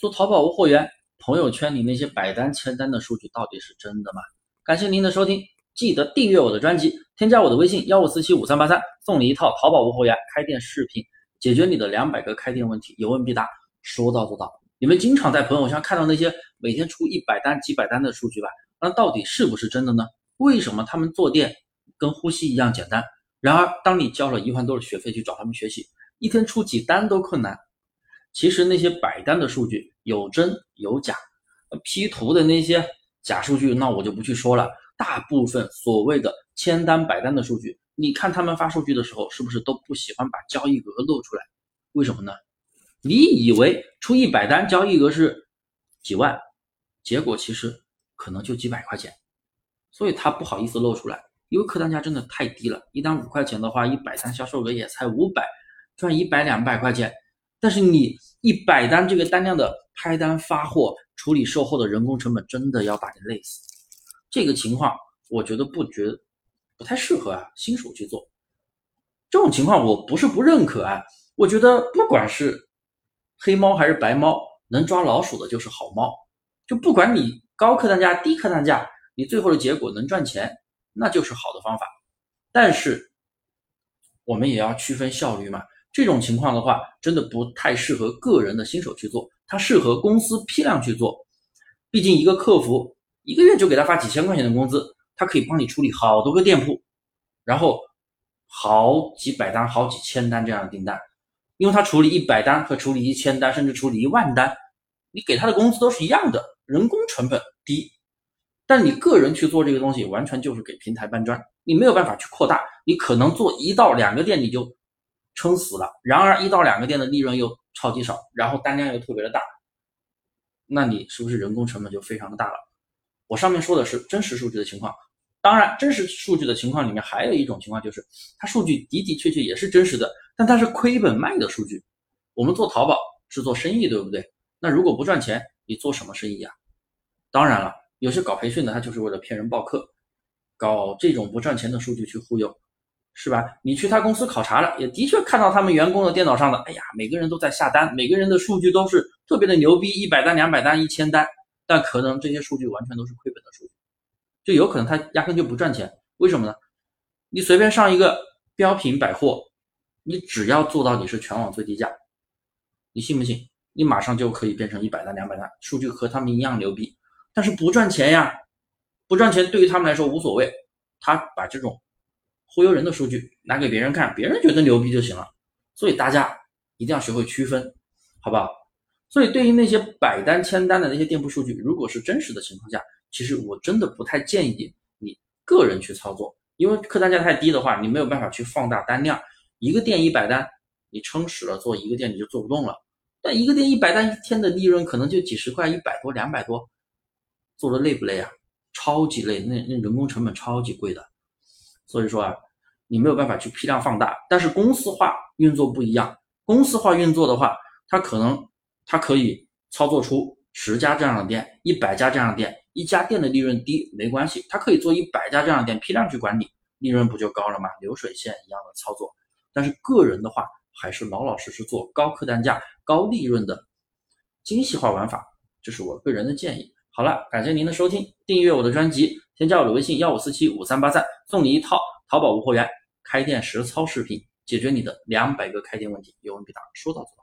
做淘宝无货源，朋友圈里那些百单签单的数据到底是真的吗？感谢您的收听，记得订阅我的专辑，添加我的微信幺五四七五三八三，送你一套淘宝无货源开店视频，解决你的两百个开店问题，有问必答，说到做到。你们经常在朋友圈看到那些每天出一百单、几百单的数据吧？那到底是不是真的呢？为什么他们做店跟呼吸一样简单？然而，当你交了一万多的学费去找他们学习，一天出几单都困难。其实那些摆单的数据有真有假，P 图的那些假数据，那我就不去说了。大部分所谓的签单摆单的数据，你看他们发数据的时候，是不是都不喜欢把交易额露出来？为什么呢？你以为出一百单交易额是几万，结果其实可能就几百块钱，所以他不好意思露出来，因为客单价真的太低了。一单五块钱的话，一百单销售额也才五百，赚一百两百块钱。但是你一百单这个单量的拍单发货处理售后的人工成本真的要把你累死，这个情况我觉得不觉不太适合啊，新手去做这种情况我不是不认可啊，我觉得不管是黑猫还是白猫，能抓老鼠的就是好猫，就不管你高客单价低客单价，你最后的结果能赚钱，那就是好的方法。但是我们也要区分效率嘛。这种情况的话，真的不太适合个人的新手去做，它适合公司批量去做。毕竟一个客服一个月就给他发几千块钱的工资，他可以帮你处理好多个店铺，然后好几百单、好几千单这样的订单。因为他处理一百单和处理一千单，甚至处理一万单，你给他的工资都是一样的，人工成本低。但你个人去做这个东西，完全就是给平台搬砖，你没有办法去扩大，你可能做一到两个店你就。撑死了，然而一到两个店的利润又超级少，然后单量又特别的大，那你是不是人工成本就非常的大了？我上面说的是真实数据的情况，当然真实数据的情况里面还有一种情况就是，它数据的的确确也是真实的，但它是亏本卖的数据。我们做淘宝是做生意，对不对？那如果不赚钱，你做什么生意啊？当然了，有些搞培训的他就是为了骗人报课，搞这种不赚钱的数据去忽悠。是吧？你去他公司考察了，也的确看到他们员工的电脑上的，哎呀，每个人都在下单，每个人的数据都是特别的牛逼，一百单、两百单、一千单，但可能这些数据完全都是亏本的数据，就有可能他压根就不赚钱。为什么呢？你随便上一个标品百货，你只要做到你是全网最低价，你信不信？你马上就可以变成一百单、两百单，数据和他们一样牛逼，但是不赚钱呀，不赚钱对于他们来说无所谓，他把这种。忽悠人的数据拿给别人看，别人觉得牛逼就行了。所以大家一定要学会区分，好不好？所以对于那些百单签单的那些店铺数据，如果是真实的情况下，其实我真的不太建议你个人去操作，因为客单价太低的话，你没有办法去放大单量。一个店一百单，你撑死了做一个店你就做不动了。但一个店一百单，一天的利润可能就几十块，一百多、两百多，做的累不累啊？超级累，那那人工成本超级贵的。所以说啊，你没有办法去批量放大，但是公司化运作不一样。公司化运作的话，它可能它可以操作出十家这样的店，一百家这样的店，一家店的利润低没关系，它可以做一百家这样的店，批量去管理，利润不就高了吗？流水线一样的操作。但是个人的话，还是老老实实做高客单价、高利润的精细化玩法，这是我个人的建议。好了，感谢您的收听，订阅我的专辑。添加我的微信幺五四七五三八三，送你一套淘宝无货源开店实操视频，解决你的两百个开店问题，有问必答，说到做到。